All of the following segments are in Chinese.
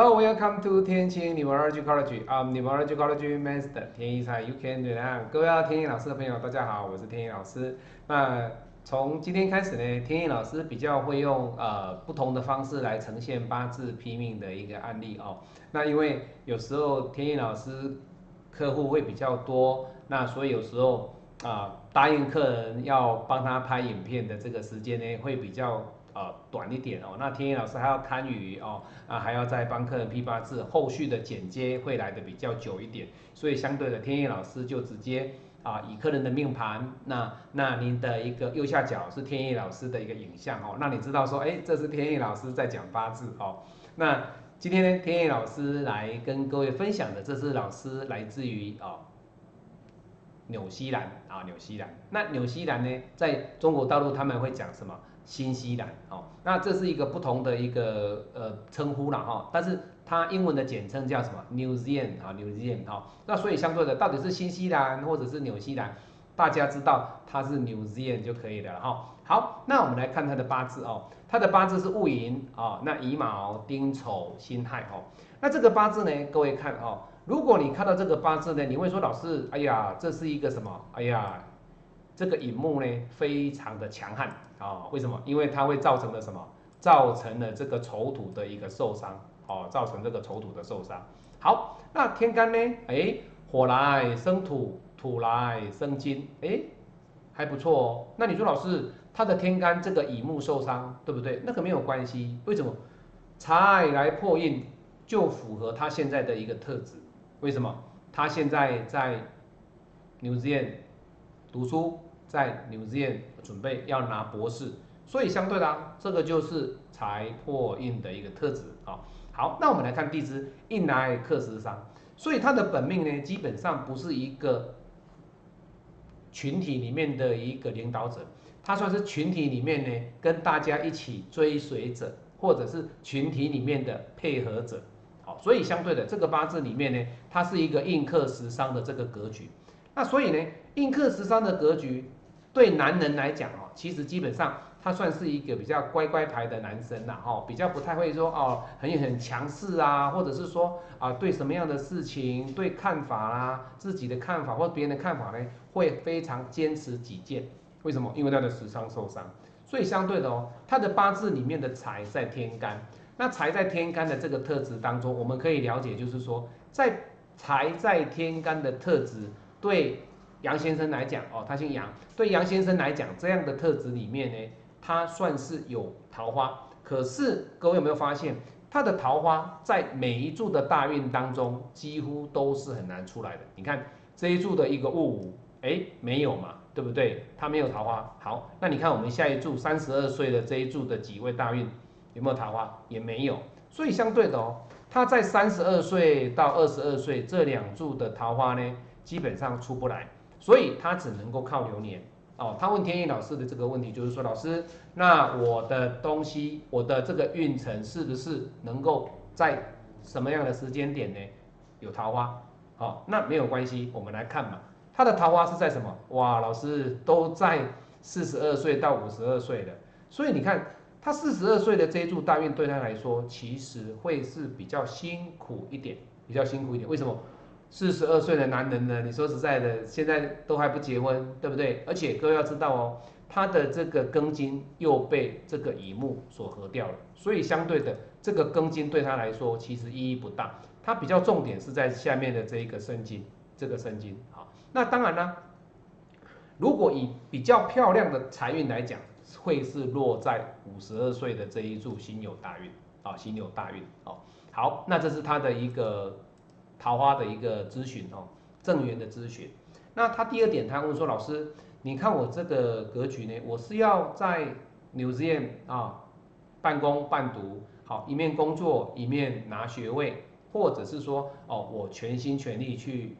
Hello, welcome to 天晴 n e u r o l o g y College. I'm Numerology College Master 天一才 You Can Do That. 各位要天一老师的朋友，大家好，我是天一老师。那从今天开始呢，天一老师比较会用呃不同的方式来呈现八字批命的一个案例哦。那因为有时候天一老师客户会比较多，那所以有时候啊答应客人要帮他拍影片的这个时间呢会比较。呃，短一点哦，那天野老师还要参与哦，啊，还要再帮客人批八字，后续的剪接会来的比较久一点，所以相对的，天野老师就直接啊，以客人的命盘，那那您的一个右下角是天意老师的一个影像哦，那你知道说，哎，这是天意老师在讲八字哦，那今天呢，天意老师来跟各位分享的，这是老师来自于啊，纽西兰啊，纽西兰，那纽西兰呢，在中国大陆他们会讲什么？新西兰，哦，那这是一个不同的一个呃称呼了哈，但是它英文的简称叫什么？New Zealand 啊，New Zealand 哈，那所以相对的，到底是新西兰或者是纽西兰，大家知道它是 New Zealand 就可以了哈。好，那我们来看它的八字哦，它的八字是戊寅啊，那乙卯、丁丑、辛亥哈，那这个八字呢，各位看哦，如果你看到这个八字呢，你会说老师，哎呀，这是一个什么？哎呀，这个乙木呢，非常的强悍。啊，为什么？因为它会造成了什么？造成了这个丑土的一个受伤，哦，造成这个丑土的受伤。好，那天干呢？哎，火来生土，土来生金，哎，还不错哦。那你说老师，他的天干这个乙木受伤，对不对？那个没有关系，为什么？财来破印，就符合他现在的一个特质。为什么？他现在在牛子宴读书。在纽西兰准备要拿博士，所以相对的，这个就是财破印的一个特质啊。好，那我们来看地支印来克食伤，所以他的本命呢，基本上不是一个群体里面的一个领导者，他算是群体里面呢跟大家一起追随者，或者是群体里面的配合者。好，所以相对的，这个八字里面呢，它是一个印克食伤的这个格局。那所以呢，印克食伤的格局。对男人来讲哦，其实基本上他算是一个比较乖乖牌的男生啦，哈，比较不太会说哦很很强势啊，或者是说啊对什么样的事情对看法啦，自己的看法或别人的看法呢，会非常坚持己见。为什么？因为他的时伤受伤，所以相对的哦，他的八字里面的财在天干，那财在天干的这个特质当中，我们可以了解就是说，在财在天干的特质对。杨先生来讲哦，他姓杨。对杨先生来讲，这样的特质里面呢，他算是有桃花。可是各位有没有发现，他的桃花在每一柱的大运当中，几乎都是很难出来的。你看这一柱的一个戊午，哎，没有嘛，对不对？他没有桃花。好，那你看我们下一柱三十二岁的这一柱的几位大运有没有桃花？也没有。所以相对的哦，他在三十二岁到二十二岁这两柱的桃花呢，基本上出不来。所以他只能够靠流年哦。他问天意老师的这个问题，就是说，老师，那我的东西，我的这个运程是不是能够在什么样的时间点呢？有桃花？好，那没有关系，我们来看嘛。他的桃花是在什么？哇，老师都在四十二岁到五十二岁的。所以你看，他四十二岁的这一柱大运对他来说，其实会是比较辛苦一点，比较辛苦一点。为什么？四十二岁的男人呢？你说实在的，现在都还不结婚，对不对？而且各位要知道哦，他的这个庚金又被这个乙木所合掉了，所以相对的，这个庚金对他来说其实意义不大。他比较重点是在下面的这一个申金，这个申金。好，那当然呢，如果以比较漂亮的财运来讲，会是落在五十二岁的这一柱辛酉大运啊，辛酉大运。哦，好，那这是他的一个。桃花的一个咨询哦，正缘的咨询。那他第二点，他问说：“老师，你看我这个格局呢？我是要在 New Zealand 啊半工半读，好一面工作一面拿学位，或者是说哦我全心全力去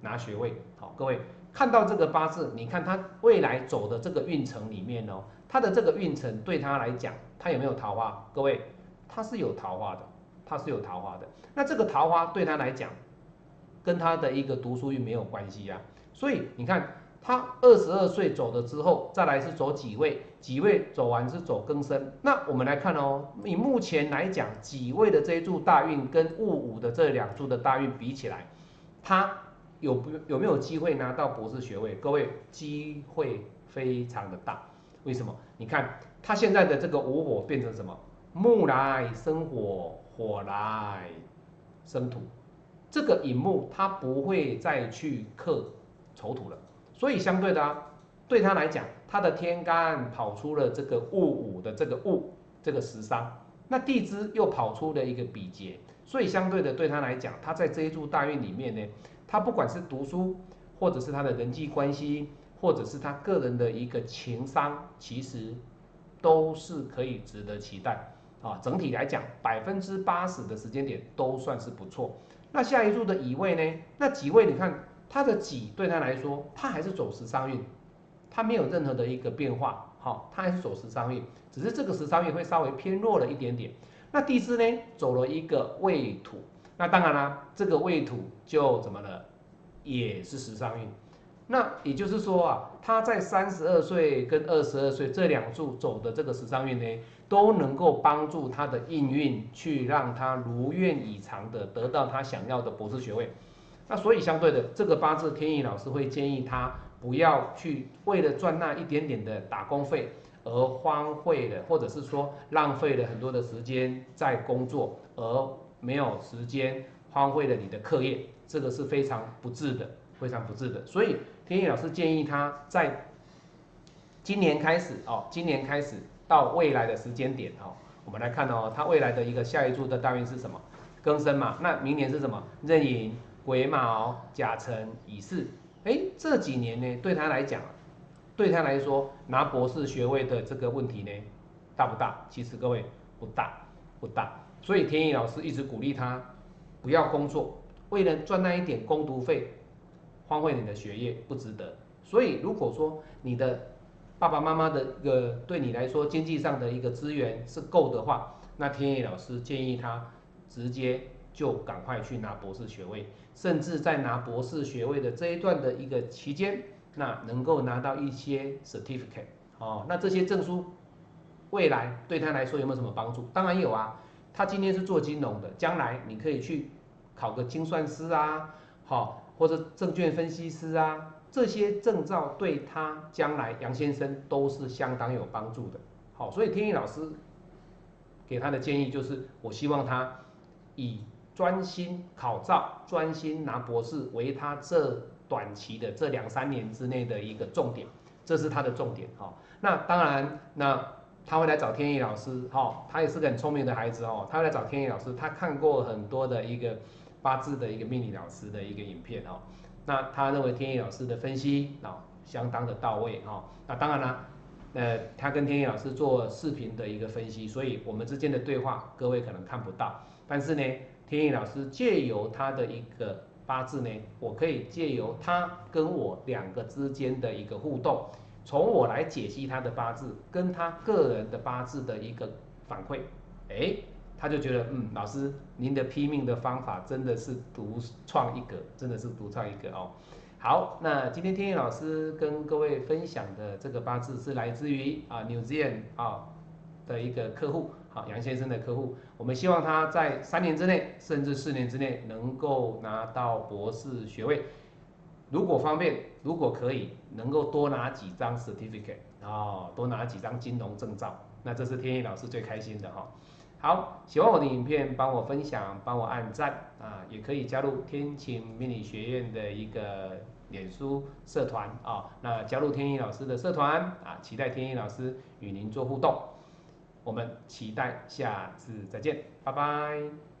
拿学位。好，各位看到这个八字，你看他未来走的这个运程里面哦，他的这个运程对他来讲，他有没有桃花？各位，他是有桃花的。”他是有桃花的，那这个桃花对他来讲，跟他的一个读书运没有关系呀。所以你看，他二十二岁走了之后，再来是走己位，己位走完是走庚申。那我们来看哦，以目前来讲，己位的这一柱大运跟戊午的这两柱的大运比起来，他有不有没有机会拿到博士学位？各位机会非常的大。为什么？你看他现在的这个午火变成什么？木来生火，火来生土。这个寅木他不会再去克丑土了。所以相对的啊，对他来讲，他的天干跑出了这个戊午的这个戊这个食伤，那地支又跑出了一个比劫，所以相对的对他来讲，他在这一柱大运里面呢，他不管是读书，或者是他的人际关系，或者是他个人的一个情商，其实都是可以值得期待啊。整体来讲，百分之八十的时间点都算是不错。那下一柱的乙位呢？那几位你看？他的己对他来说，他还是走十三运，他没有任何的一个变化，好，他还是走十三运，只是这个十三运会稍微偏弱了一点点。那地支呢，走了一个未土，那当然啦，这个未土就怎么了，也是十三运。那也就是说啊，他在三十二岁跟二十二岁这两柱走的这个十三运呢，都能够帮助他的应运去让他如愿以偿的得到他想要的博士学位。那所以相对的，这个八字天意老师会建议他不要去为了赚那一点点的打工费而荒废了，或者是说浪费了很多的时间在工作，而没有时间荒废了你的课业，这个是非常不智的，非常不智的。所以天意老师建议他在今年开始哦，今年开始到未来的时间点哦，我们来看哦，他未来的一个下一柱的大运是什么？庚申嘛，那明年是什么？壬寅。癸卯、甲辰、乙巳，哎，这几年呢，对他来讲，对他来说拿博士学位的这个问题呢，大不大？其实各位不大，不大。所以天意老师一直鼓励他不要工作，为了赚那一点工读费，荒废你的学业不值得。所以如果说你的爸爸妈妈的一个对你来说经济上的一个资源是够的话，那天野老师建议他直接。就赶快去拿博士学位，甚至在拿博士学位的这一段的一个期间，那能够拿到一些 certificate 哦，那这些证书未来对他来说有没有什么帮助？当然有啊，他今天是做金融的，将来你可以去考个精算师啊，好，或者证券分析师啊，这些证照对他将来杨先生都是相当有帮助的。好，所以天意老师给他的建议就是，我希望他以专心考照，专心拿博士为他这短期的这两三年之内的一个重点，这是他的重点哈。那当然，那他会来找天意老师哈，他也是个很聪明的孩子哦，他会来找天意老师，他看过很多的一个八字的一个命理老师的一个影片哦，那他认为天意老师的分析啊相当的到位哈。那当然啦，呃，他跟天意老师做视频的一个分析，所以我们之间的对话各位可能看不到，但是呢。天意老师借由他的一个八字呢，我可以借由他跟我两个之间的一个互动，从我来解析他的八字，跟他个人的八字的一个反馈，哎，他就觉得，嗯，老师您的拼命的方法真的是独创一格，真的是独创一格哦。好，那今天天意老师跟各位分享的这个八字是来自于啊 New Zealand 啊的一个客户。好杨先生的客户，我们希望他在三年之内，甚至四年之内能够拿到博士学位。如果方便，如果可以，能够多拿几张 certificate 啊，多拿几张金融证照，那这是天意老师最开心的哈。好，喜欢我的影片，帮我分享，帮我按赞啊，也可以加入天晴命理学院的一个脸书社团啊。那加入天意老师的社团啊，期待天意老师与您做互动。我们期待下次再见，拜拜。